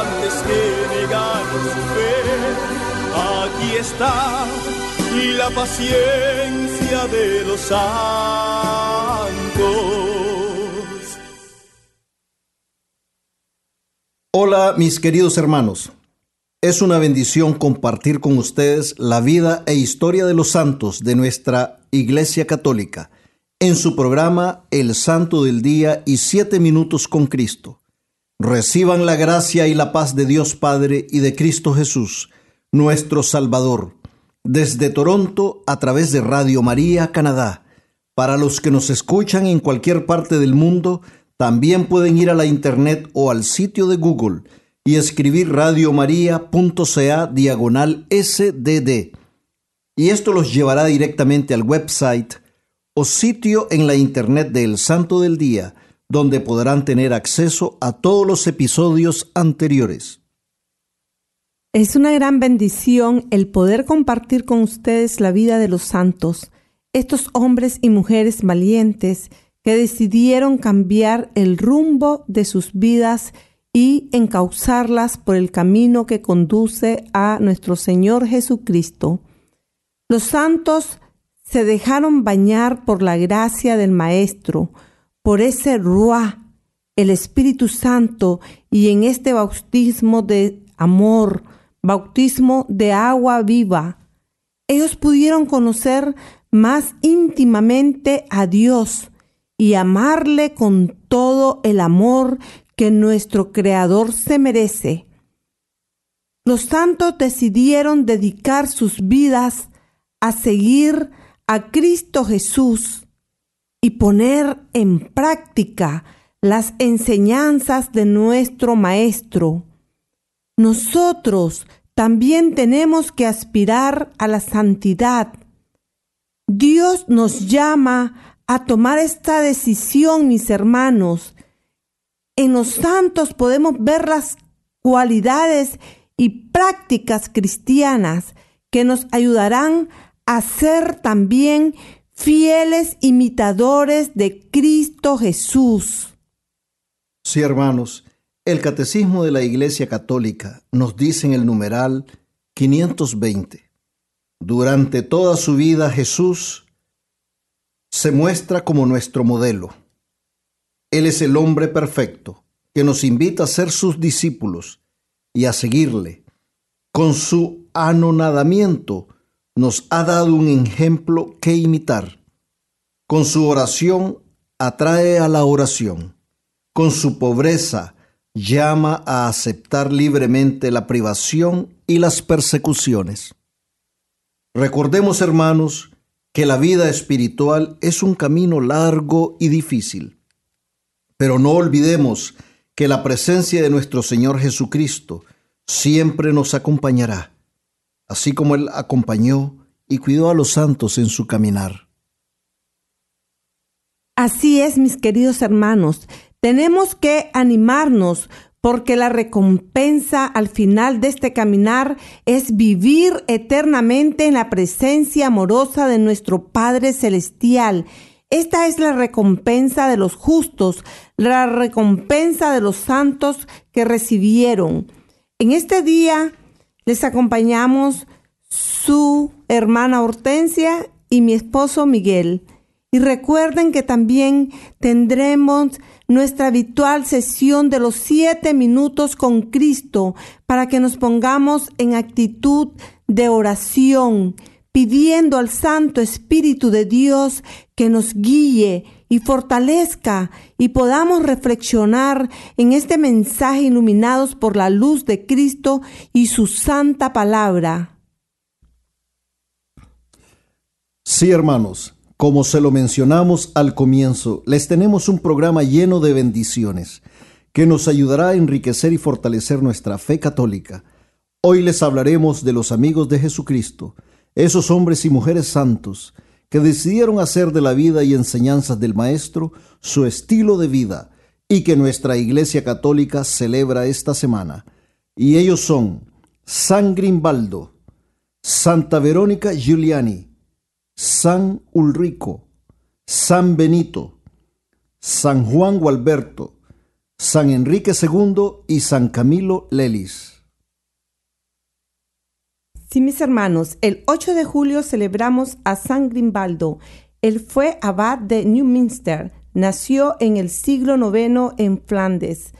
antes que su fe. Aquí está la paciencia de los santos. Hola mis queridos hermanos. Es una bendición compartir con ustedes la vida e historia de los santos de nuestra Iglesia Católica en su programa El Santo del Día y Siete Minutos con Cristo. Reciban la gracia y la paz de Dios Padre y de Cristo Jesús, nuestro Salvador, desde Toronto a través de Radio María Canadá. Para los que nos escuchan en cualquier parte del mundo, también pueden ir a la internet o al sitio de Google y escribir radiomaria.ca diagonal SDD. Y esto los llevará directamente al website o sitio en la internet del Santo del Día, donde podrán tener acceso a todos los episodios anteriores. Es una gran bendición el poder compartir con ustedes la vida de los santos, estos hombres y mujeres valientes que decidieron cambiar el rumbo de sus vidas y encauzarlas por el camino que conduce a nuestro Señor Jesucristo. Los santos se dejaron bañar por la gracia del Maestro, por ese Ruá, el Espíritu Santo, y en este bautismo de amor, bautismo de agua viva. Ellos pudieron conocer más íntimamente a Dios y amarle con todo el amor que nuestro Creador se merece. Los santos decidieron dedicar sus vidas a seguir a Cristo Jesús y poner en práctica las enseñanzas de nuestro Maestro. Nosotros también tenemos que aspirar a la santidad. Dios nos llama a tomar esta decisión, mis hermanos. En los santos podemos ver las cualidades y prácticas cristianas que nos ayudarán a ser también fieles imitadores de Cristo Jesús. Sí, hermanos, el Catecismo de la Iglesia Católica nos dice en el numeral 520, durante toda su vida Jesús se muestra como nuestro modelo. Él es el hombre perfecto que nos invita a ser sus discípulos y a seguirle. Con su anonadamiento, nos ha dado un ejemplo que imitar. Con su oración atrae a la oración. Con su pobreza llama a aceptar libremente la privación y las persecuciones. Recordemos, hermanos, que la vida espiritual es un camino largo y difícil. Pero no olvidemos que la presencia de nuestro Señor Jesucristo siempre nos acompañará así como Él acompañó y cuidó a los santos en su caminar. Así es, mis queridos hermanos, tenemos que animarnos porque la recompensa al final de este caminar es vivir eternamente en la presencia amorosa de nuestro Padre Celestial. Esta es la recompensa de los justos, la recompensa de los santos que recibieron. En este día les acompañamos su hermana Hortensia y mi esposo Miguel. Y recuerden que también tendremos nuestra habitual sesión de los siete minutos con Cristo para que nos pongamos en actitud de oración, pidiendo al Santo Espíritu de Dios que nos guíe y fortalezca y podamos reflexionar en este mensaje iluminados por la luz de Cristo y su santa palabra. Sí, hermanos, como se lo mencionamos al comienzo, les tenemos un programa lleno de bendiciones que nos ayudará a enriquecer y fortalecer nuestra fe católica. Hoy les hablaremos de los amigos de Jesucristo, esos hombres y mujeres santos que decidieron hacer de la vida y enseñanzas del Maestro su estilo de vida y que nuestra Iglesia Católica celebra esta semana. Y ellos son San Grimbaldo, Santa Verónica Giuliani, San Ulrico, San Benito, San Juan Gualberto, San Enrique II y San Camilo Lelis. Sí, mis hermanos, el 8 de julio celebramos a San Grimbaldo. Él fue abad de Newminster. Nació en el siglo IX en Flandes.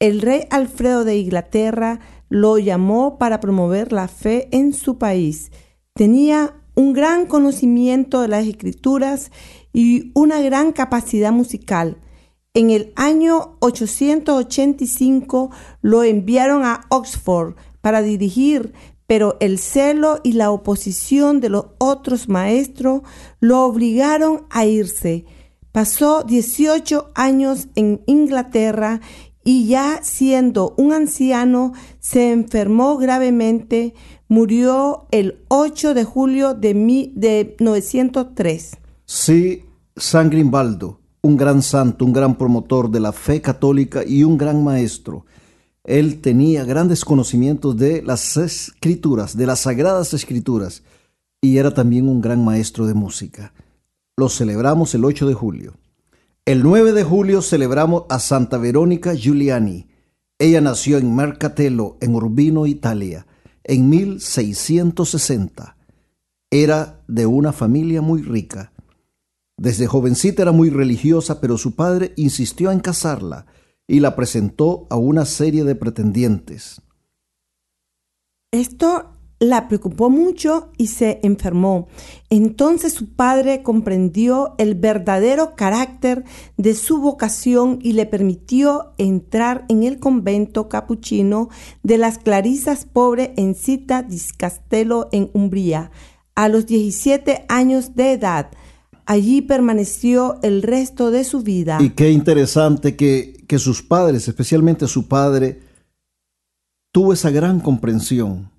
El rey Alfredo de Inglaterra lo llamó para promover la fe en su país. Tenía un gran conocimiento de las escrituras y una gran capacidad musical. En el año 885 lo enviaron a Oxford para dirigir, pero el celo y la oposición de los otros maestros lo obligaron a irse. Pasó 18 años en Inglaterra y ya siendo un anciano se enfermó gravemente, murió el 8 de julio de, mi, de 903. Sí, San Grimbaldo, un gran santo, un gran promotor de la fe católica y un gran maestro. Él tenía grandes conocimientos de las escrituras, de las sagradas escrituras, y era también un gran maestro de música. Lo celebramos el 8 de julio. El 9 de julio celebramos a Santa Verónica Giuliani. Ella nació en Mercatello, en Urbino, Italia en 1660. Era de una familia muy rica. Desde jovencita era muy religiosa, pero su padre insistió en casarla y la presentó a una serie de pretendientes. Esto la preocupó mucho y se enfermó. Entonces su padre comprendió el verdadero carácter de su vocación y le permitió entrar en el convento capuchino de las Clarisas Pobre en Cita di Castello en Umbría a los 17 años de edad. Allí permaneció el resto de su vida. Y qué interesante que, que sus padres, especialmente su padre, tuvo esa gran comprensión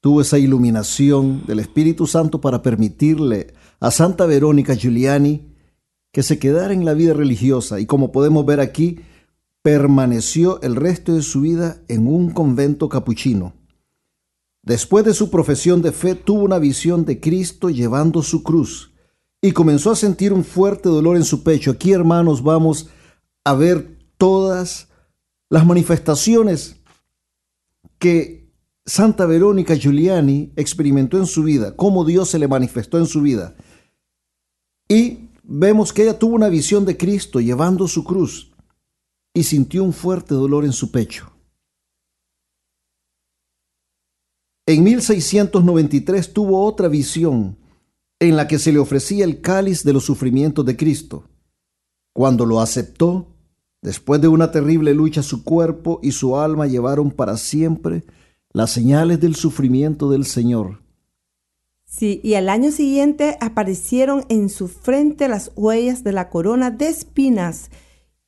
tuvo esa iluminación del Espíritu Santo para permitirle a Santa Verónica Giuliani que se quedara en la vida religiosa y como podemos ver aquí, permaneció el resto de su vida en un convento capuchino. Después de su profesión de fe tuvo una visión de Cristo llevando su cruz y comenzó a sentir un fuerte dolor en su pecho. Aquí hermanos vamos a ver todas las manifestaciones que Santa Verónica Giuliani experimentó en su vida, cómo Dios se le manifestó en su vida. Y vemos que ella tuvo una visión de Cristo llevando su cruz y sintió un fuerte dolor en su pecho. En 1693 tuvo otra visión en la que se le ofrecía el cáliz de los sufrimientos de Cristo. Cuando lo aceptó, después de una terrible lucha, su cuerpo y su alma llevaron para siempre las señales del sufrimiento del Señor. Sí, y al año siguiente aparecieron en su frente las huellas de la corona de espinas.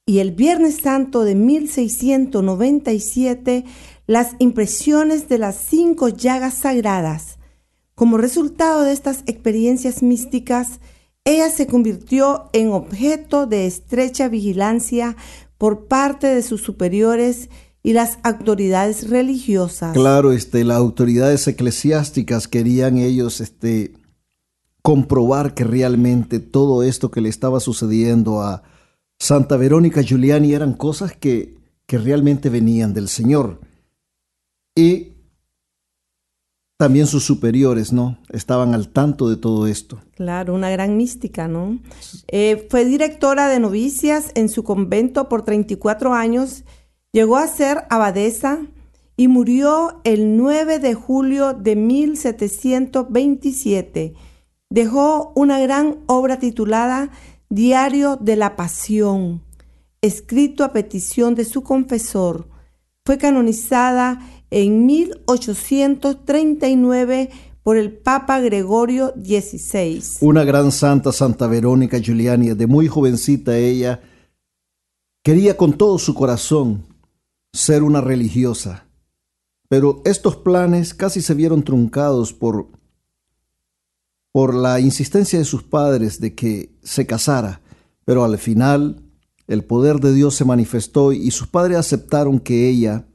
Y el Viernes Santo de 1697, las impresiones de las cinco llagas sagradas. Como resultado de estas experiencias místicas, ella se convirtió en objeto de estrecha vigilancia por parte de sus superiores y las autoridades religiosas. Claro, este, las autoridades eclesiásticas querían ellos este, comprobar que realmente todo esto que le estaba sucediendo a Santa Verónica Giuliani eran cosas que, que realmente venían del Señor. Y también sus superiores, ¿no? Estaban al tanto de todo esto. Claro, una gran mística, ¿no? Eh, fue directora de novicias en su convento por 34 años, llegó a ser abadesa y murió el 9 de julio de 1727. Dejó una gran obra titulada Diario de la Pasión, escrito a petición de su confesor. Fue canonizada en 1839 por el Papa Gregorio XVI. Una gran santa, Santa Verónica Giuliani, de muy jovencita ella, quería con todo su corazón ser una religiosa, pero estos planes casi se vieron truncados por, por la insistencia de sus padres de que se casara, pero al final el poder de Dios se manifestó y sus padres aceptaron que ella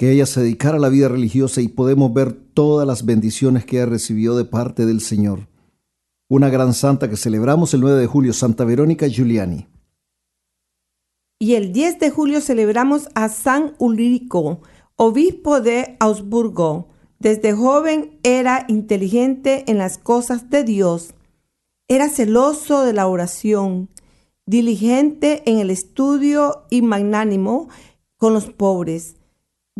que ella se dedicara a la vida religiosa y podemos ver todas las bendiciones que ella recibió de parte del Señor. Una gran santa que celebramos el 9 de julio, Santa Verónica Giuliani. Y el 10 de julio celebramos a San Ulrico, obispo de Augsburgo. Desde joven era inteligente en las cosas de Dios. Era celoso de la oración, diligente en el estudio y magnánimo con los pobres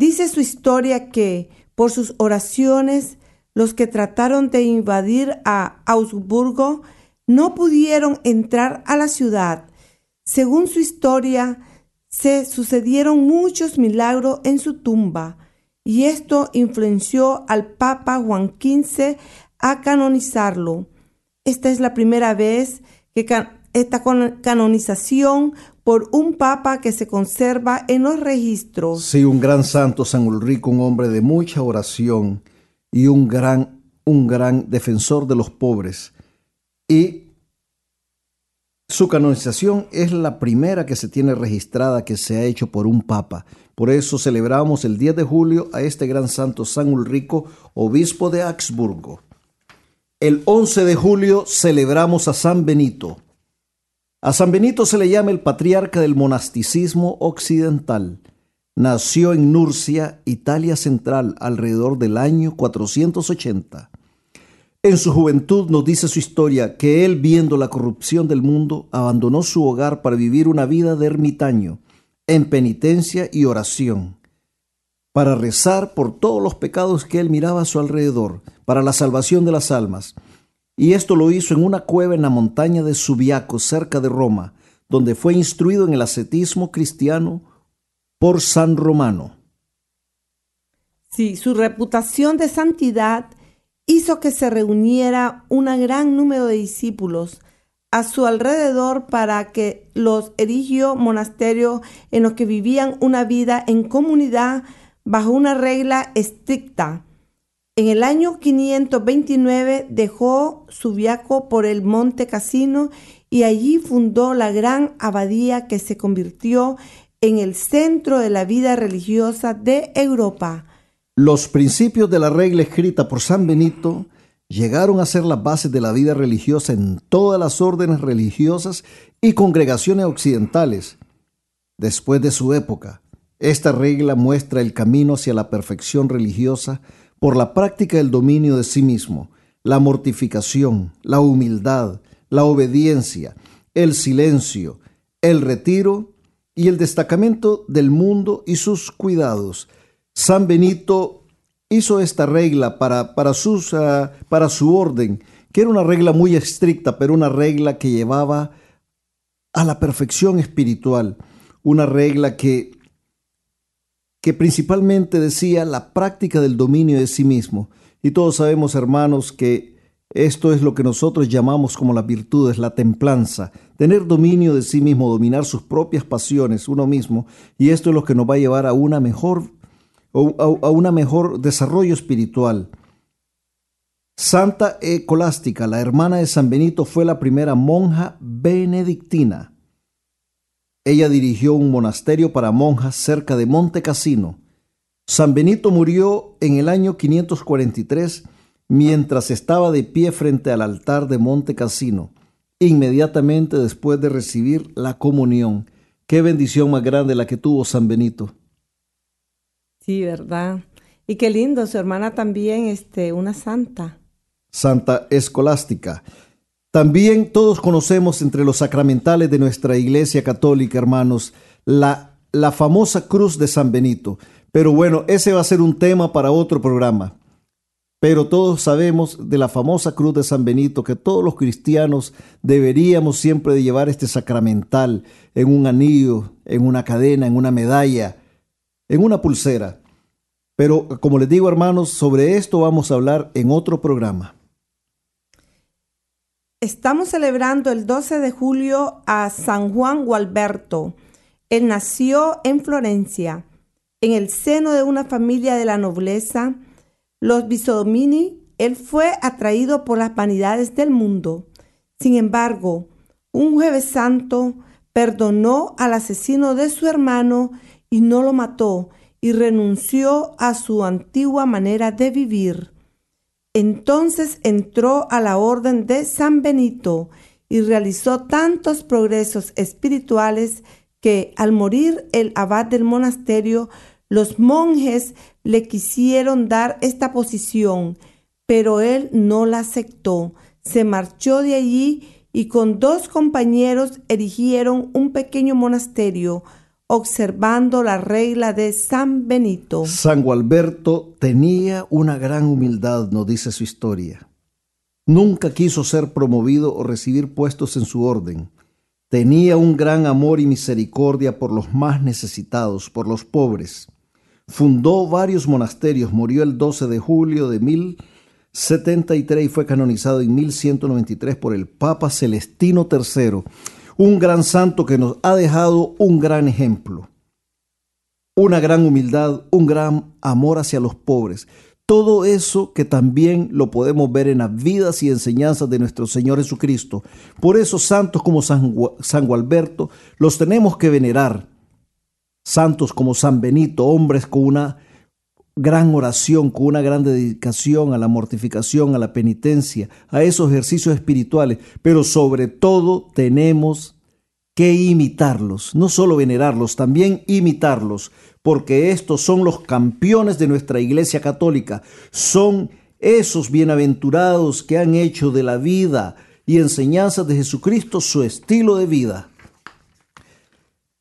Dice su historia que por sus oraciones los que trataron de invadir a Augsburgo no pudieron entrar a la ciudad. Según su historia, se sucedieron muchos milagros en su tumba y esto influenció al Papa Juan XV a canonizarlo. Esta es la primera vez que esta canonización por un papa que se conserva en los registros. Sí, un gran santo San Ulrico, un hombre de mucha oración y un gran, un gran defensor de los pobres. Y su canonización es la primera que se tiene registrada que se ha hecho por un papa. Por eso celebramos el 10 de julio a este gran santo San Ulrico, obispo de Augsburgo. El 11 de julio celebramos a San Benito, a San Benito se le llama el patriarca del monasticismo occidental. Nació en Nurcia, Italia Central, alrededor del año 480. En su juventud nos dice su historia que él, viendo la corrupción del mundo, abandonó su hogar para vivir una vida de ermitaño, en penitencia y oración, para rezar por todos los pecados que él miraba a su alrededor, para la salvación de las almas y esto lo hizo en una cueva en la montaña de Subiaco, cerca de Roma, donde fue instruido en el ascetismo cristiano por San Romano. Sí, su reputación de santidad hizo que se reuniera un gran número de discípulos a su alrededor para que los erigió monasterios en los que vivían una vida en comunidad bajo una regla estricta en el año 529 dejó Subiaco por el monte Casino y allí fundó la gran abadía que se convirtió en el centro de la vida religiosa de Europa. Los principios de la regla escrita por San Benito llegaron a ser las bases de la vida religiosa en todas las órdenes religiosas y congregaciones occidentales. Después de su época, esta regla muestra el camino hacia la perfección religiosa por la práctica del dominio de sí mismo, la mortificación, la humildad, la obediencia, el silencio, el retiro y el destacamiento del mundo y sus cuidados. San Benito hizo esta regla para, para, ah, para su orden, que era una regla muy estricta, pero una regla que llevaba a la perfección espiritual, una regla que que principalmente decía la práctica del dominio de sí mismo. Y todos sabemos, hermanos, que esto es lo que nosotros llamamos como las virtudes, la templanza, tener dominio de sí mismo, dominar sus propias pasiones, uno mismo, y esto es lo que nos va a llevar a una mejor a, una mejor desarrollo espiritual. Santa Ecolástica, la hermana de San Benito, fue la primera monja benedictina. Ella dirigió un monasterio para monjas cerca de Monte Cassino. San Benito murió en el año 543 mientras estaba de pie frente al altar de Monte Cassino, inmediatamente después de recibir la comunión. Qué bendición más grande la que tuvo San Benito. Sí, ¿verdad? Y qué lindo, su hermana también, este, una santa. Santa Escolástica. También todos conocemos entre los sacramentales de nuestra Iglesia Católica, hermanos, la, la famosa cruz de San Benito. Pero bueno, ese va a ser un tema para otro programa. Pero todos sabemos de la famosa cruz de San Benito que todos los cristianos deberíamos siempre de llevar este sacramental en un anillo, en una cadena, en una medalla, en una pulsera. Pero como les digo hermanos, sobre esto vamos a hablar en otro programa. Estamos celebrando el 12 de julio a San Juan Gualberto. Él nació en Florencia, en el seno de una familia de la nobleza los Bisodomini, él fue atraído por las vanidades del mundo. Sin embargo, un jueves santo perdonó al asesino de su hermano y no lo mató y renunció a su antigua manera de vivir. Entonces entró a la orden de San Benito y realizó tantos progresos espirituales que al morir el abad del monasterio, los monjes le quisieron dar esta posición, pero él no la aceptó. Se marchó de allí y con dos compañeros erigieron un pequeño monasterio, observando la regla de San Benito. San Gualberto tenía una gran humildad, nos dice su historia. Nunca quiso ser promovido o recibir puestos en su orden. Tenía un gran amor y misericordia por los más necesitados, por los pobres. Fundó varios monasterios, murió el 12 de julio de 1073 y fue canonizado en 1193 por el Papa Celestino III, un gran santo que nos ha dejado un gran ejemplo, una gran humildad, un gran amor hacia los pobres. Todo eso que también lo podemos ver en las vidas y enseñanzas de nuestro Señor Jesucristo. Por eso santos como San, San Gualberto los tenemos que venerar santos como San Benito, hombres con una gran oración, con una gran dedicación a la mortificación, a la penitencia, a esos ejercicios espirituales, pero sobre todo tenemos que imitarlos, no solo venerarlos, también imitarlos, porque estos son los campeones de nuestra Iglesia Católica, son esos bienaventurados que han hecho de la vida y enseñanzas de Jesucristo su estilo de vida.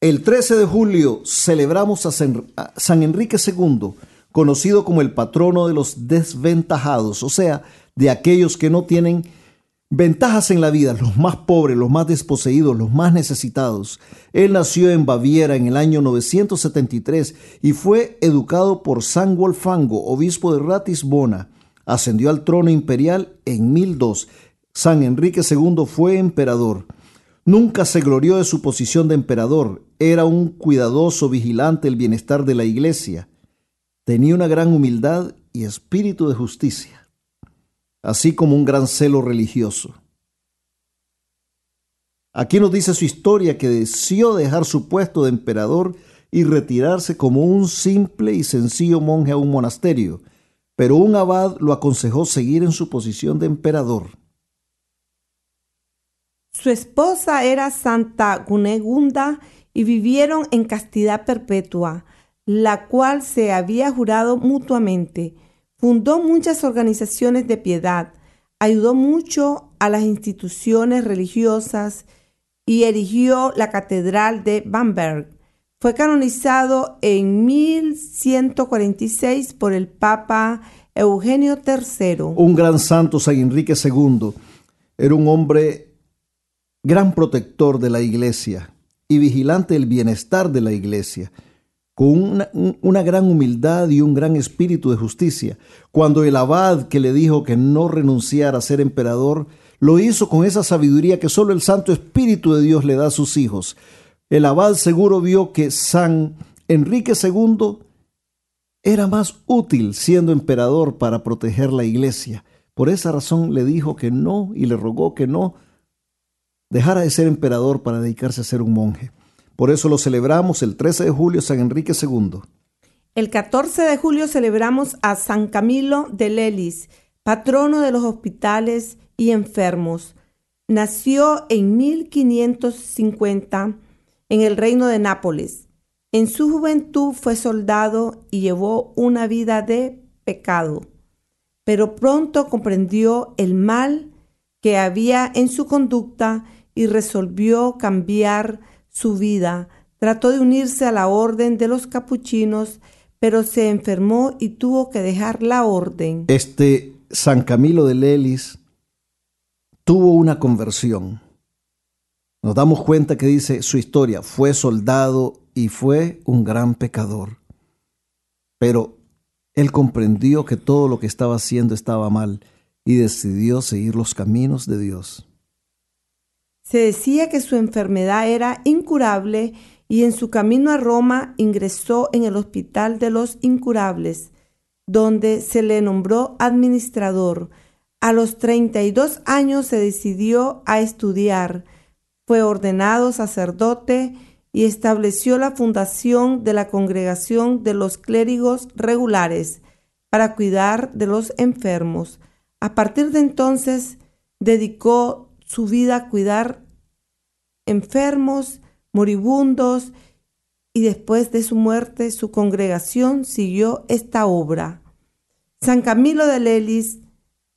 El 13 de julio celebramos a San Enrique II, conocido como el patrono de los desventajados, o sea, de aquellos que no tienen ventajas en la vida, los más pobres, los más desposeídos, los más necesitados. Él nació en Baviera en el año 973 y fue educado por San Wolfango, obispo de Ratisbona. Ascendió al trono imperial en 1002. San Enrique II fue emperador. Nunca se glorió de su posición de emperador, era un cuidadoso vigilante del bienestar de la iglesia. Tenía una gran humildad y espíritu de justicia, así como un gran celo religioso. Aquí nos dice su historia que deseó dejar su puesto de emperador y retirarse como un simple y sencillo monje a un monasterio, pero un abad lo aconsejó seguir en su posición de emperador. Su esposa era Santa Gunegunda y vivieron en castidad perpetua, la cual se había jurado mutuamente. Fundó muchas organizaciones de piedad, ayudó mucho a las instituciones religiosas y erigió la catedral de Bamberg. Fue canonizado en 1146 por el Papa Eugenio III. Un gran santo, San Enrique II, era un hombre gran protector de la iglesia y vigilante del bienestar de la iglesia, con una, gran humildad y un gran espíritu de justicia. Cuando el abad que le dijo que no renunciara a ser emperador, lo hizo con esa sabiduría que solo el Santo Espíritu de Dios le da a sus hijos. El abad seguro vio que San Enrique II era más útil siendo emperador para proteger la iglesia. Por esa razón le dijo que no y le rogó que no dejara de ser emperador para dedicarse a ser un monje. Por eso lo celebramos el 13 de julio San Enrique II. El 14 de julio celebramos a San Camilo de Lelis, patrono de los hospitales y enfermos. Nació en 1550 en el reino de Nápoles. En su juventud fue soldado y llevó una vida de pecado, pero pronto comprendió el mal que había en su conducta y resolvió cambiar su vida. Trató de unirse a la orden de los capuchinos, pero se enfermó y tuvo que dejar la orden. Este San Camilo de Lelis tuvo una conversión. Nos damos cuenta que dice su historia, fue soldado y fue un gran pecador. Pero él comprendió que todo lo que estaba haciendo estaba mal y decidió seguir los caminos de Dios. Se decía que su enfermedad era incurable y en su camino a Roma ingresó en el Hospital de los Incurables, donde se le nombró administrador. A los 32 años se decidió a estudiar, fue ordenado sacerdote y estableció la fundación de la Congregación de los Clérigos Regulares para cuidar de los enfermos. A partir de entonces dedicó su vida a cuidar enfermos, moribundos, y después de su muerte su congregación siguió esta obra. San Camilo de Lelis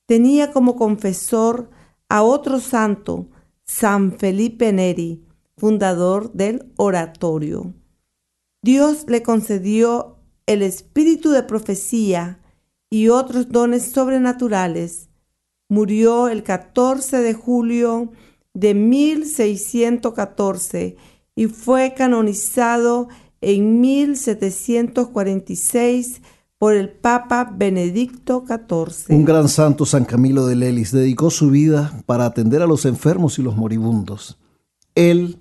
tenía como confesor a otro santo, San Felipe Neri, fundador del oratorio. Dios le concedió el espíritu de profecía y otros dones sobrenaturales. Murió el 14 de julio de 1614 y fue canonizado en 1746 por el Papa Benedicto XIV. Un gran santo San Camilo de Lelis dedicó su vida para atender a los enfermos y los moribundos. Él,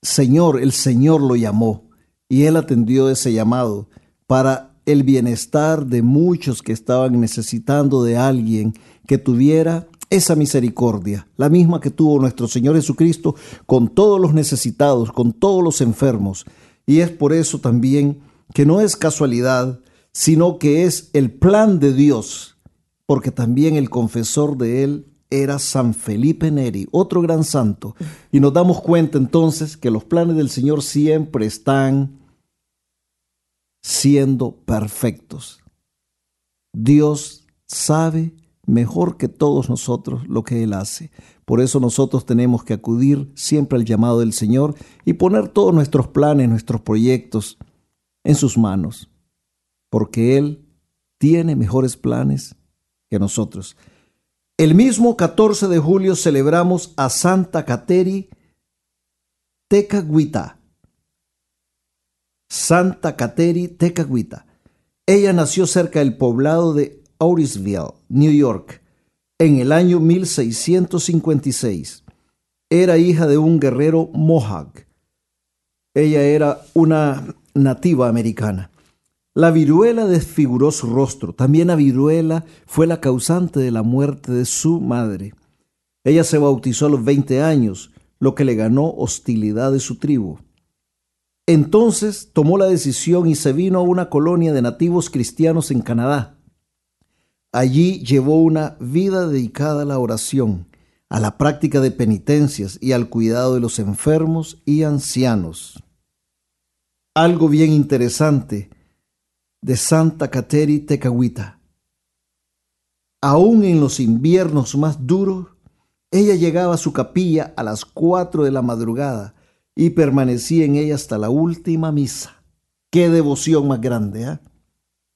Señor, el Señor lo llamó y él atendió ese llamado para el bienestar de muchos que estaban necesitando de alguien que tuviera esa misericordia, la misma que tuvo nuestro Señor Jesucristo con todos los necesitados, con todos los enfermos. Y es por eso también que no es casualidad, sino que es el plan de Dios, porque también el confesor de él era San Felipe Neri, otro gran santo. Y nos damos cuenta entonces que los planes del Señor siempre están siendo perfectos. Dios sabe mejor que todos nosotros lo que Él hace. Por eso nosotros tenemos que acudir siempre al llamado del Señor y poner todos nuestros planes, nuestros proyectos en sus manos, porque Él tiene mejores planes que nosotros. El mismo 14 de julio celebramos a Santa Cateri Tecagüita. Santa Cateri Tecagüita. Ella nació cerca del poblado de Aurisville, New York, en el año 1656. Era hija de un guerrero Mohawk. Ella era una nativa americana. La viruela desfiguró su rostro. También la viruela fue la causante de la muerte de su madre. Ella se bautizó a los 20 años, lo que le ganó hostilidad de su tribu. Entonces tomó la decisión y se vino a una colonia de nativos cristianos en Canadá. Allí llevó una vida dedicada a la oración, a la práctica de penitencias y al cuidado de los enfermos y ancianos. Algo bien interesante de Santa Cateri Tecahuita. Aún en los inviernos más duros, ella llegaba a su capilla a las cuatro de la madrugada y permanecía en ella hasta la última misa. Qué devoción más grande, ¿eh?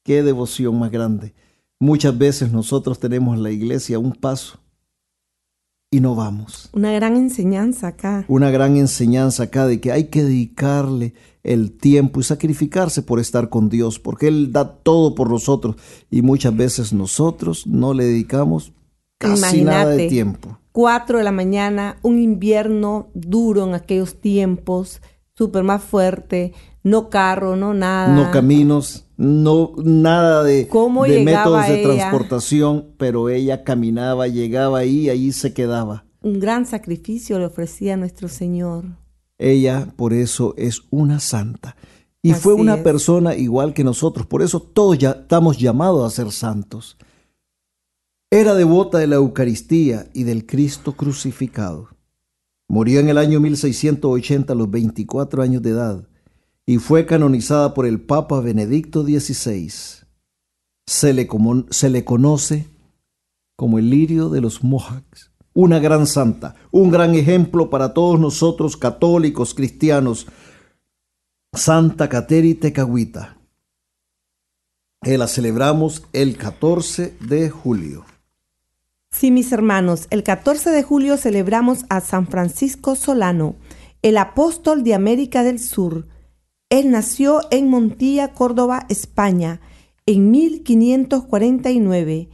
Qué devoción más grande. Muchas veces nosotros tenemos la iglesia a un paso y no vamos. Una gran enseñanza acá. Una gran enseñanza acá de que hay que dedicarle el tiempo y sacrificarse por estar con Dios, porque Él da todo por nosotros y muchas veces nosotros no le dedicamos casi nada de tiempo. Cuatro de la mañana, un invierno duro en aquellos tiempos, súper más fuerte, no carro, no nada. No caminos, no nada de, de métodos de transportación, pero ella caminaba, llegaba ahí y allí se quedaba. Un gran sacrificio le ofrecía a nuestro Señor. Ella por eso es una santa. Y fue una persona igual que nosotros, por eso todos ya estamos llamados a ser santos. Era devota de la Eucaristía y del Cristo crucificado. Murió en el año 1680 a los 24 años de edad y fue canonizada por el Papa Benedicto XVI. Se le, conoce como el lirio de los Mohawks, una gran santa, un gran ejemplo para todos nosotros católicos cristianos. Santa Cateri Tecahuita. Eh, la celebramos el 14 de julio. Sí, mis hermanos, el 14 de julio celebramos a San Francisco Solano, el apóstol de América del Sur. Él nació en Montilla, Córdoba, España, en 1549.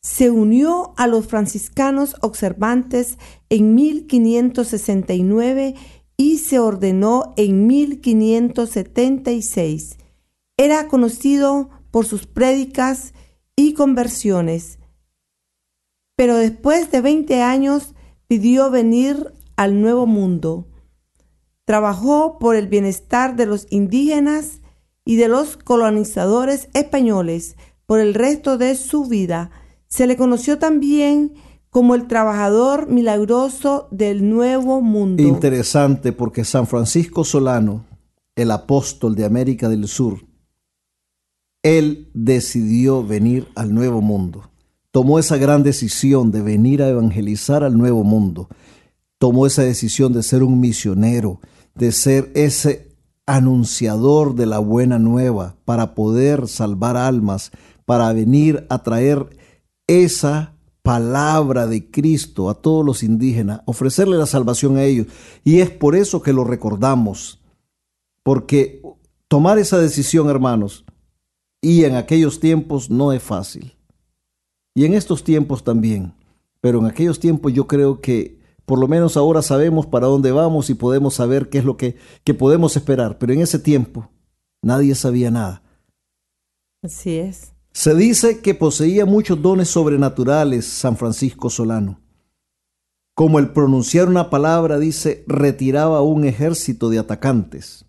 Se unió a los franciscanos observantes en 1569 y se ordenó en 1576. Era conocido por sus prédicas y conversiones pero después de 20 años pidió venir al nuevo mundo. Trabajó por el bienestar de los indígenas y de los colonizadores españoles por el resto de su vida. Se le conoció también como el trabajador milagroso del nuevo mundo. Interesante porque San Francisco Solano, el apóstol de América del Sur, él decidió venir al nuevo mundo tomó esa gran decisión de venir a evangelizar al nuevo mundo. Tomó esa decisión de ser un misionero, de ser ese anunciador de la buena nueva para poder salvar almas, para venir a traer esa palabra de Cristo a todos los indígenas, ofrecerle la salvación a ellos. Y es por eso que lo recordamos, porque tomar esa decisión, hermanos, y en aquellos tiempos no es fácil. Y en estos tiempos también. Pero en aquellos tiempos yo creo que por lo menos ahora sabemos para dónde vamos y podemos saber qué es lo que, que podemos esperar. Pero en ese tiempo nadie sabía nada. Así es. Se dice que poseía muchos dones sobrenaturales San Francisco Solano. Como el pronunciar una palabra, dice, retiraba un ejército de atacantes.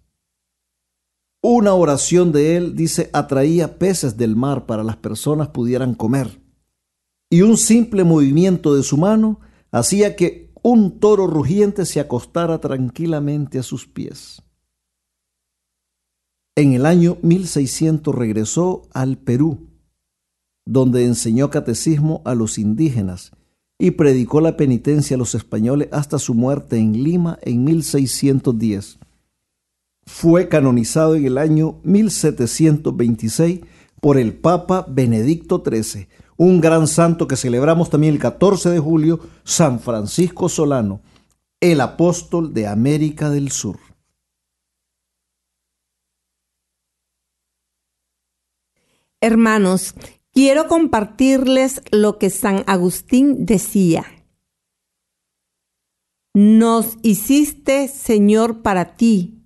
Una oración de él, dice, atraía peces del mar para las personas pudieran comer y un simple movimiento de su mano hacía que un toro rugiente se acostara tranquilamente a sus pies. En el año 1600 regresó al Perú, donde enseñó catecismo a los indígenas y predicó la penitencia a los españoles hasta su muerte en Lima en 1610. Fue canonizado en el año 1726 por el Papa Benedicto XIII un gran santo que celebramos también el 14 de julio, San Francisco Solano, el apóstol de América del Sur. Hermanos, quiero compartirles lo que San Agustín decía. Nos hiciste, Señor, para ti,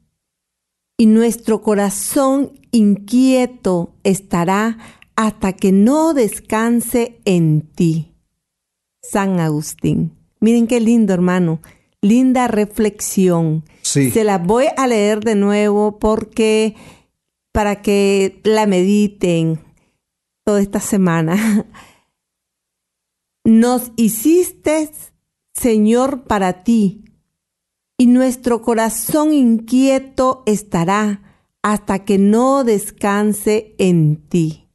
y nuestro corazón inquieto estará hasta que no descanse en ti. San Agustín. Miren qué lindo, hermano. Linda reflexión. Sí. Se la voy a leer de nuevo porque para que la mediten toda esta semana. Nos hiciste, Señor, para ti, y nuestro corazón inquieto estará hasta que no descanse en ti.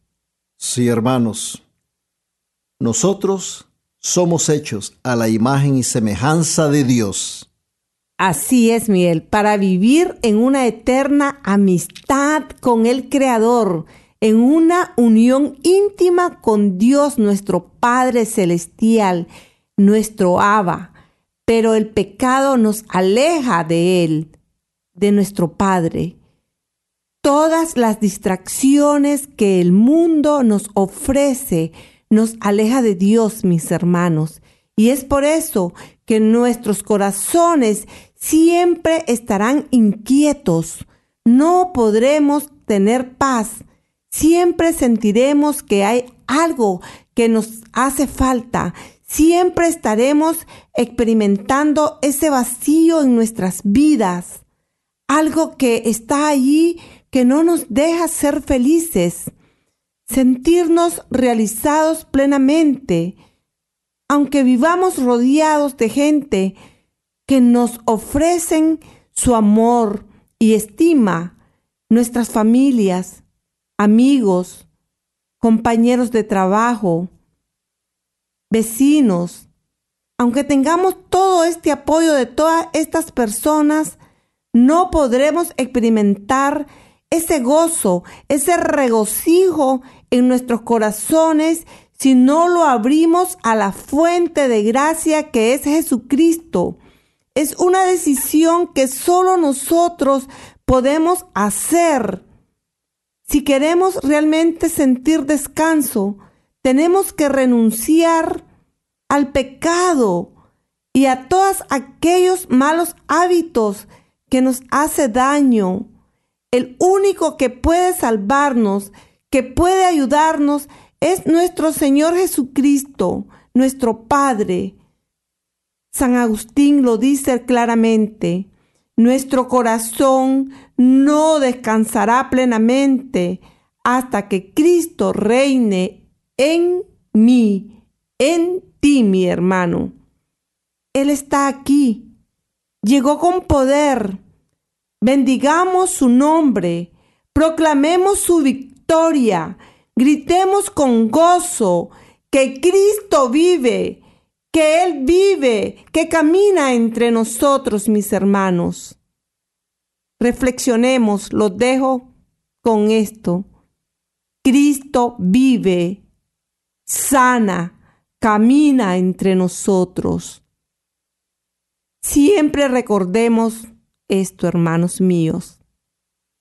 Sí, hermanos, nosotros somos hechos a la imagen y semejanza de Dios. Así es, Miguel, para vivir en una eterna amistad con el Creador, en una unión íntima con Dios nuestro Padre Celestial, nuestro Abba. Pero el pecado nos aleja de Él, de nuestro Padre todas las distracciones que el mundo nos ofrece nos aleja de Dios, mis hermanos. Y es por eso que nuestros corazones siempre estarán inquietos. No podremos tener paz. Siempre sentiremos que hay algo que nos hace falta. Siempre estaremos experimentando ese vacío en nuestras vidas. Algo que está allí que no nos deja ser felices, sentirnos realizados plenamente, aunque vivamos rodeados de gente que nos ofrecen su amor y estima, nuestras familias, amigos, compañeros de trabajo, vecinos. Aunque tengamos todo este apoyo de todas estas personas, no podremos experimentar ese gozo, ese regocijo en nuestros corazones si no lo abrimos a la fuente de gracia que es Jesucristo. Es una decisión que solo nosotros podemos hacer. Si queremos realmente sentir descanso, tenemos que renunciar al pecado y a todos aquellos malos hábitos que nos hace daño. El único que puede salvarnos, que puede ayudarnos, es nuestro Señor Jesucristo, nuestro Padre. San Agustín lo dice claramente, nuestro corazón no descansará plenamente hasta que Cristo reine en mí, en ti, mi hermano. Él está aquí, llegó con poder. Bendigamos su nombre, proclamemos su victoria, gritemos con gozo que Cristo vive, que Él vive, que camina entre nosotros, mis hermanos. Reflexionemos, los dejo con esto. Cristo vive, sana, camina entre nosotros. Siempre recordemos esto, hermanos míos,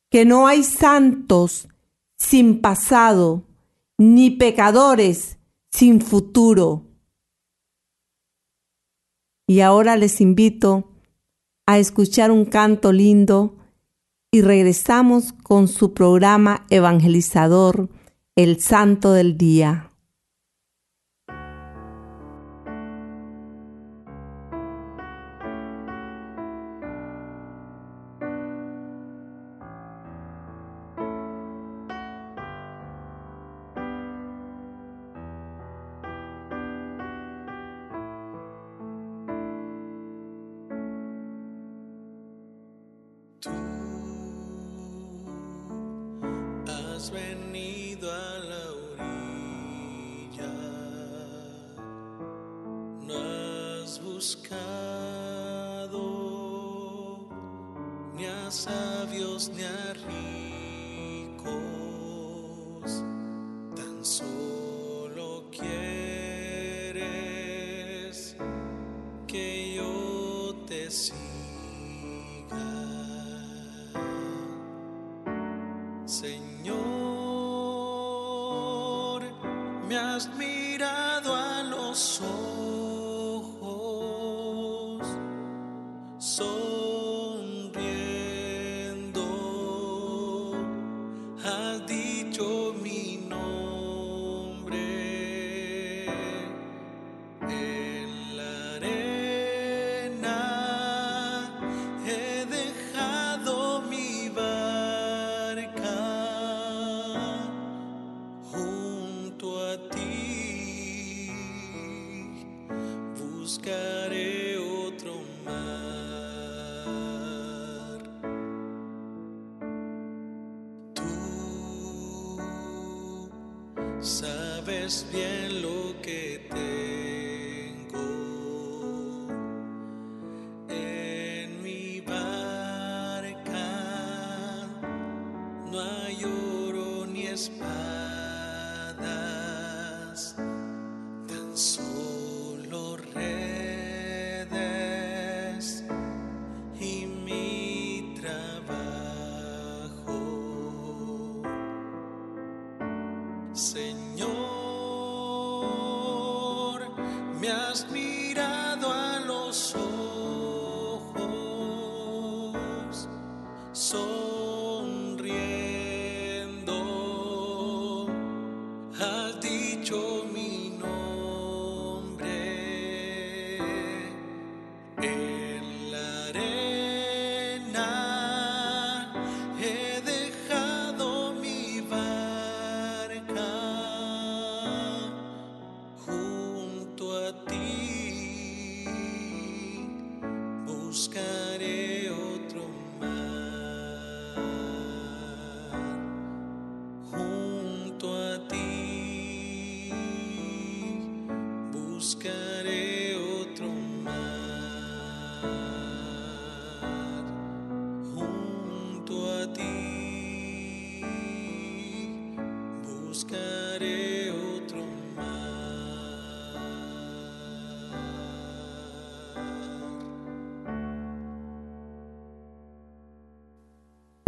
que no hay santos sin pasado, ni pecadores sin futuro. Y ahora les invito a escuchar un canto lindo y regresamos con su programa evangelizador, El Santo del Día. has venido a la orilla, no has buscado ni a sabios ni a ricos. Bien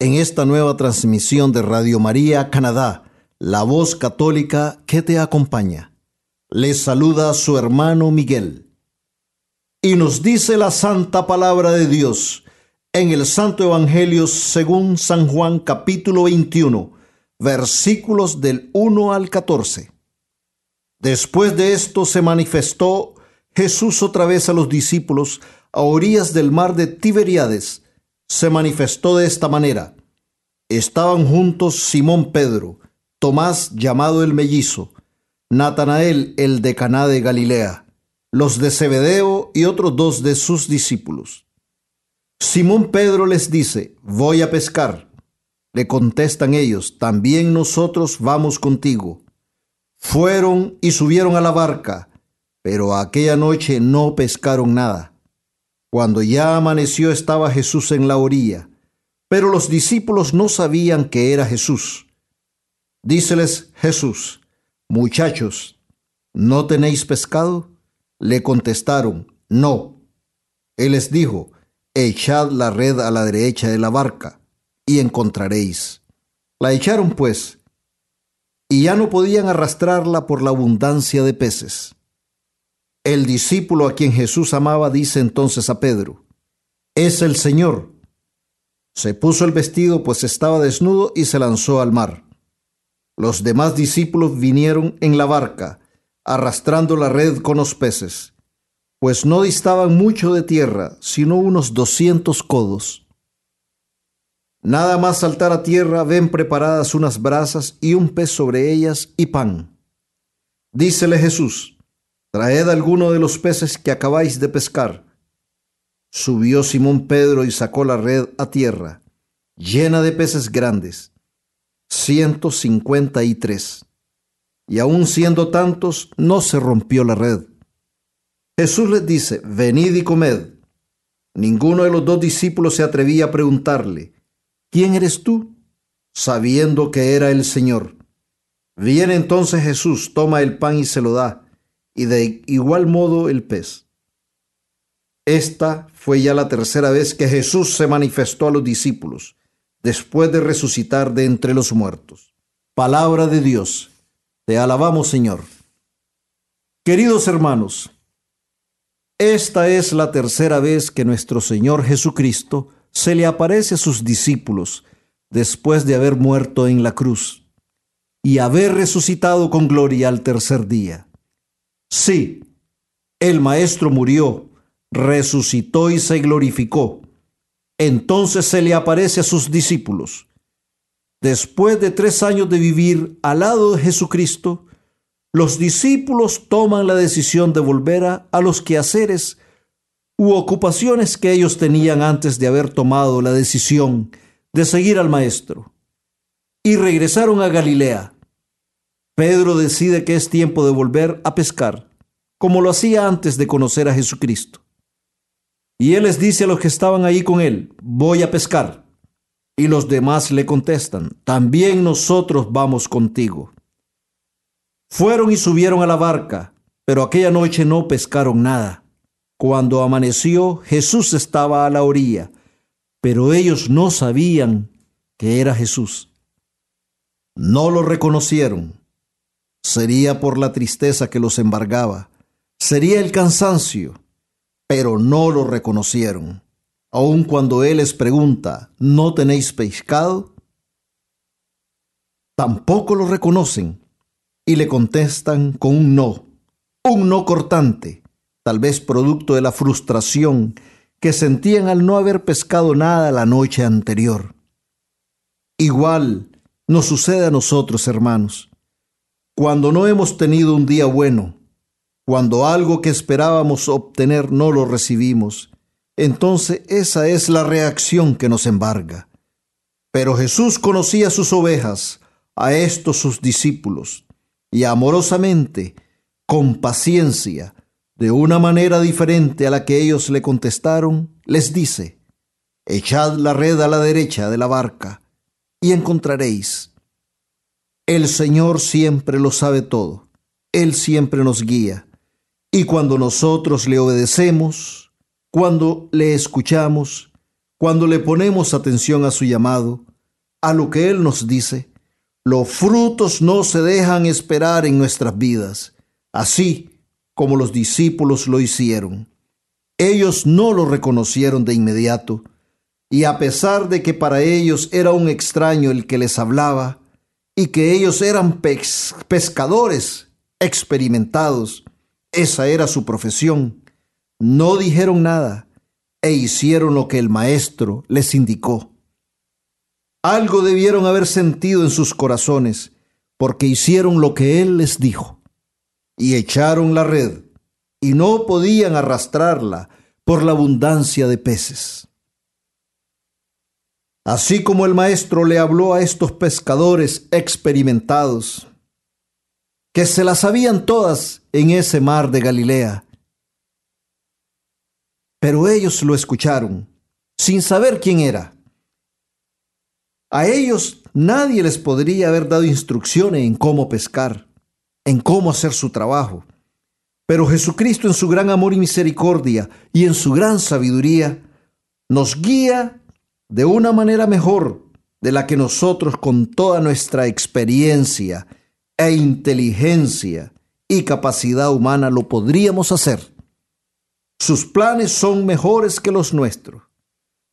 en esta nueva transmisión de Radio María Canadá, la voz católica que te acompaña. Les saluda su hermano Miguel. Y nos dice la santa palabra de Dios en el Santo Evangelio según San Juan capítulo 21, versículos del 1 al 14. Después de esto se manifestó Jesús otra vez a los discípulos a orillas del mar de Tiberíades se manifestó de esta manera. Estaban juntos Simón Pedro, Tomás llamado el mellizo, Natanael el de Caná de Galilea, los de Zebedeo y otros dos de sus discípulos. Simón Pedro les dice, voy a pescar. Le contestan ellos, también nosotros vamos contigo. Fueron y subieron a la barca, pero aquella noche no pescaron nada. Cuando ya amaneció estaba Jesús en la orilla, pero los discípulos no sabían que era Jesús. Díceles Jesús, muchachos, ¿no tenéis pescado? Le contestaron, no. Él les dijo, echad la red a la derecha de la barca y encontraréis. La echaron pues, y ya no podían arrastrarla por la abundancia de peces. El discípulo a quien Jesús amaba dice entonces a Pedro, es el Señor. Se puso el vestido pues estaba desnudo y se lanzó al mar. Los demás discípulos vinieron en la barca, arrastrando la red con los peces, pues no distaban mucho de tierra, sino unos doscientos codos. Nada más saltar a tierra ven preparadas unas brasas y un pez sobre ellas y pan. Dícele Jesús, Traed alguno de los peces que acabáis de pescar. Subió Simón Pedro y sacó la red a tierra, llena de peces grandes, ciento cincuenta y tres. Y aun siendo tantos, no se rompió la red. Jesús les dice, venid y comed. Ninguno de los dos discípulos se atrevía a preguntarle, ¿quién eres tú? sabiendo que era el Señor. Viene entonces Jesús, toma el pan y se lo da y de igual modo el pez. Esta fue ya la tercera vez que Jesús se manifestó a los discípulos, después de resucitar de entre los muertos. Palabra de Dios. Te alabamos, Señor. Queridos hermanos, esta es la tercera vez que nuestro Señor Jesucristo se le aparece a sus discípulos después de haber muerto en la cruz y haber resucitado con gloria al tercer día. Sí, el Maestro murió, resucitó y se glorificó. Entonces se le aparece a sus discípulos. Después de tres años de vivir al lado de Jesucristo, los discípulos toman la decisión de volver a, los quehaceres u ocupaciones que ellos tenían antes de haber tomado la decisión de seguir al Maestro. Y regresaron a Galilea. Pedro decide que es tiempo de volver a pescar, como lo hacía antes de conocer a Jesucristo. Y él les dice a los que estaban ahí con él, voy a pescar. Y los demás le contestan, también nosotros vamos contigo. Fueron y subieron a la barca, pero aquella noche no pescaron nada. Cuando amaneció, Jesús estaba a la orilla, pero ellos no sabían que era Jesús. No lo reconocieron sería por la tristeza que los embargaba, sería el cansancio, pero no lo reconocieron. Aun cuando Él les pregunta, ¿no tenéis pescado? Tampoco lo reconocen y le contestan con un no, un no cortante, tal vez producto de la frustración que sentían al no haber pescado nada la noche anterior. Igual nos sucede a nosotros, hermanos. Cuando no hemos tenido un día bueno, cuando algo que esperábamos obtener no lo recibimos, entonces esa es la reacción que nos embarga. Pero Jesús conocía sus ovejas, a estos sus discípulos, y amorosamente, con paciencia, de una manera diferente a la que ellos le contestaron, les dice, Echad la red a la derecha de la barca y encontraréis. El Señor siempre lo sabe todo, Él siempre nos guía, y cuando nosotros le obedecemos, cuando le escuchamos, cuando le ponemos atención a su llamado, a lo que Él nos dice, los frutos no se dejan esperar en nuestras vidas. Así, como los discípulos lo hicieron. Ellos no lo reconocieron de inmediato, y a pesar de que para ellos era un extraño el que les hablaba, y que ellos eran pescadores experimentados, esa era su profesión, no dijeron nada e hicieron lo que el maestro les indicó. Algo debieron haber sentido en sus corazones, porque hicieron lo que él les dijo y echaron la red, y no podían arrastrarla por la abundancia de peces. Así como el maestro le habló a estos pescadores experimentados, que se las sabían todas en ese mar de Galilea, pero ellos lo escucharon sin saber quién era. A ellos nadie les podría haber dado instrucciones en cómo pescar en cómo hacer su trabajo. Pero Jesucristo en su gran amor y misericordia y en su gran sabiduría nos guía de una manera mejor de la que nosotros con toda nuestra experiencia e inteligencia y capacidad humana lo podríamos hacer. Sus planes son mejores que los nuestros.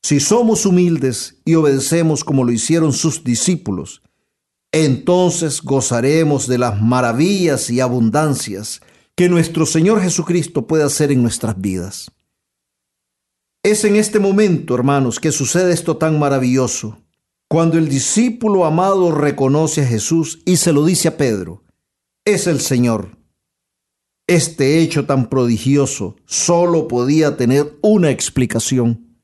Si somos humildes y obedecemos como lo hicieron sus discípulos, entonces gozaremos de las maravillas y abundancias que nuestro Señor Jesucristo puede hacer en nuestras vidas. Es en este momento, hermanos, que sucede esto tan maravilloso, cuando el discípulo amado reconoce a Jesús y se lo dice a Pedro, es el Señor. Este hecho tan prodigioso solo podía tener una explicación.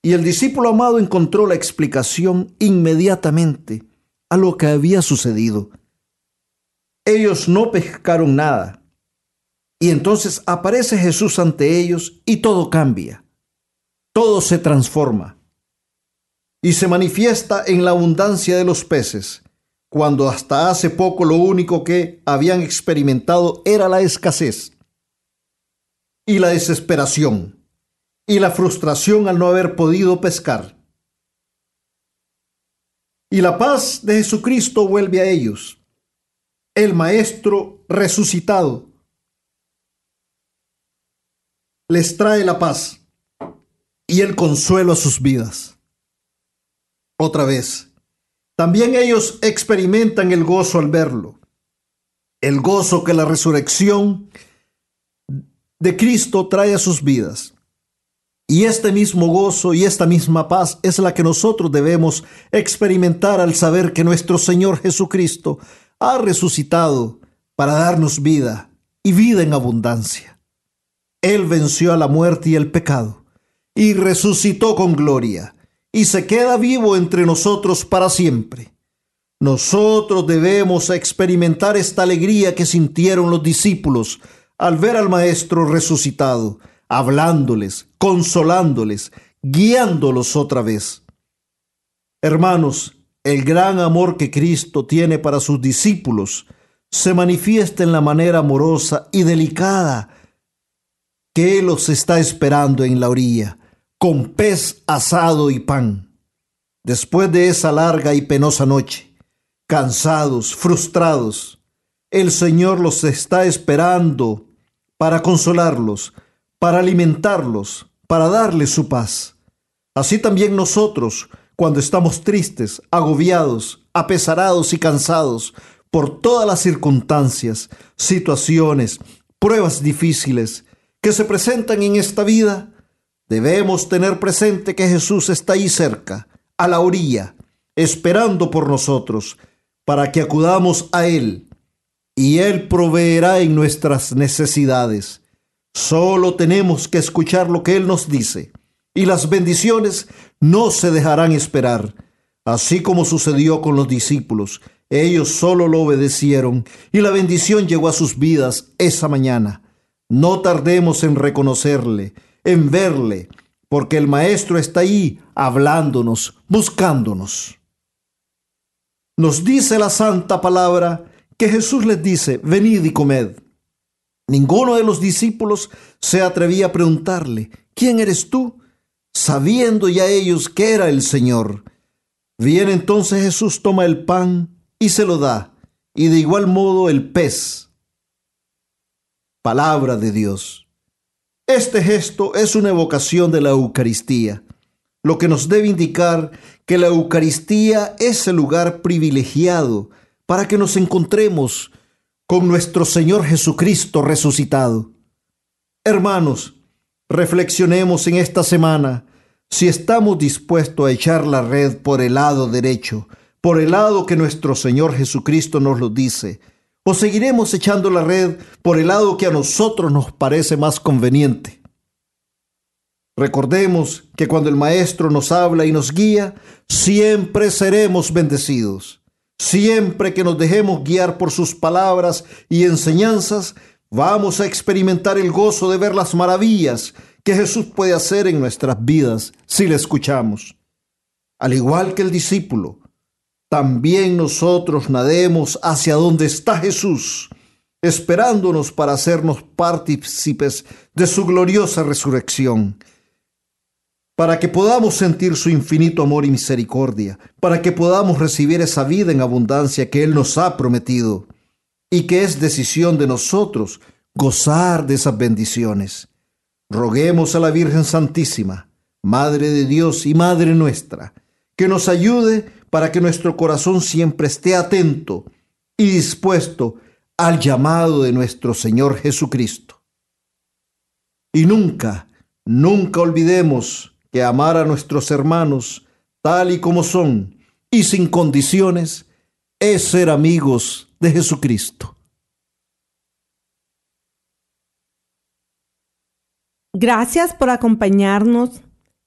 Y el discípulo amado encontró la explicación inmediatamente a lo que había sucedido. Ellos no pescaron nada. Y entonces aparece Jesús ante ellos y todo cambia. Todo se transforma. Y se manifiesta en la abundancia de los peces, cuando hasta hace poco lo único que habían experimentado era la escasez y la desesperación y la frustración al no haber podido pescar. Y la paz de Jesucristo vuelve a ellos. El Maestro resucitado les trae la paz y el consuelo a sus vidas. Otra vez, también ellos experimentan el gozo al verlo, el gozo que la resurrección de Cristo trae a sus vidas. Y este mismo gozo y esta misma paz es la que nosotros debemos experimentar al saber que nuestro Señor Jesucristo ha resucitado para darnos vida y vida en abundancia. Él venció a la muerte y el pecado y resucitó con gloria y se queda vivo entre nosotros para siempre. Nosotros debemos experimentar esta alegría que sintieron los discípulos al ver al Maestro resucitado hablándoles, consolándoles, guiándolos otra vez. Hermanos, el gran amor que Cristo tiene para sus discípulos se manifiesta en la manera amorosa y delicada que Él los está esperando en la orilla, con pez asado y pan. Después de esa larga y penosa noche, cansados, frustrados, el Señor los está esperando para consolarlos, para alimentarlos, para darles su paz. Así también nosotros, cuando estamos tristes, agobiados, apesarados y cansados por todas las circunstancias, situaciones, pruebas difíciles que se presentan en esta vida, debemos tener presente que Jesús está ahí cerca, a la orilla, esperando por nosotros, para que acudamos a Él, y Él proveerá en nuestras necesidades. Solo tenemos que escuchar lo que Él nos dice, y las bendiciones no se dejarán esperar, así como sucedió con los discípulos. Ellos solo lo obedecieron y la bendición llegó a sus vidas esa mañana. No tardemos en reconocerle, en verle, porque el Maestro está ahí hablándonos, buscándonos. Nos dice la santa palabra que Jesús les dice, venid y comed. Ninguno de los discípulos se atrevía a preguntarle, ¿quién eres tú? Sabiendo ya ellos que era el Señor. Viene entonces Jesús, toma el pan y se lo da, y de igual modo el pez. Palabra de Dios. Este gesto es una evocación de la Eucaristía, lo que nos debe indicar que la Eucaristía es el lugar privilegiado para que nos encontremos con nuestro Señor Jesucristo resucitado. Hermanos, reflexionemos en esta semana si estamos dispuestos a echar la red por el lado derecho, por el lado que nuestro Señor Jesucristo nos lo dice, o seguiremos echando la red por el lado que a nosotros nos parece más conveniente. Recordemos que cuando el Maestro nos habla y nos guía, siempre seremos bendecidos. Siempre que nos dejemos guiar por sus palabras y enseñanzas, vamos a experimentar el gozo de ver las maravillas que Jesús puede hacer en nuestras vidas si le escuchamos. Al igual que el discípulo, también nosotros nademos hacia donde está Jesús, esperándonos para hacernos partícipes de su gloriosa resurrección, para que podamos sentir su infinito amor y misericordia, para que podamos recibir esa vida en abundancia que Él nos ha prometido, y que es decisión de nosotros gozar de esas bendiciones. Roguemos a la Virgen Santísima, Madre de Dios y Madre nuestra, que nos ayude para que nuestro corazón siempre esté atento y dispuesto al llamado de nuestro Señor Jesucristo. Y nunca, nunca olvidemos que amar a nuestros hermanos tal y como son y sin condiciones es ser amigos de Jesucristo. Gracias por acompañarnos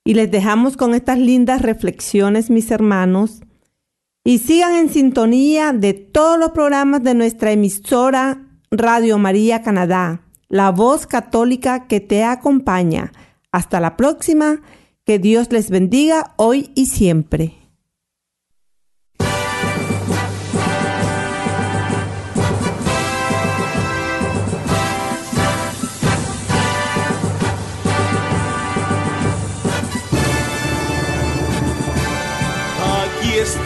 y les dejamos con estas lindas reflexiones, mis hermanos. Y sigan en sintonía de todos los programas de nuestra emisora Radio María Canadá, la voz católica que te acompaña. Hasta la próxima, que Dios les bendiga hoy y siempre.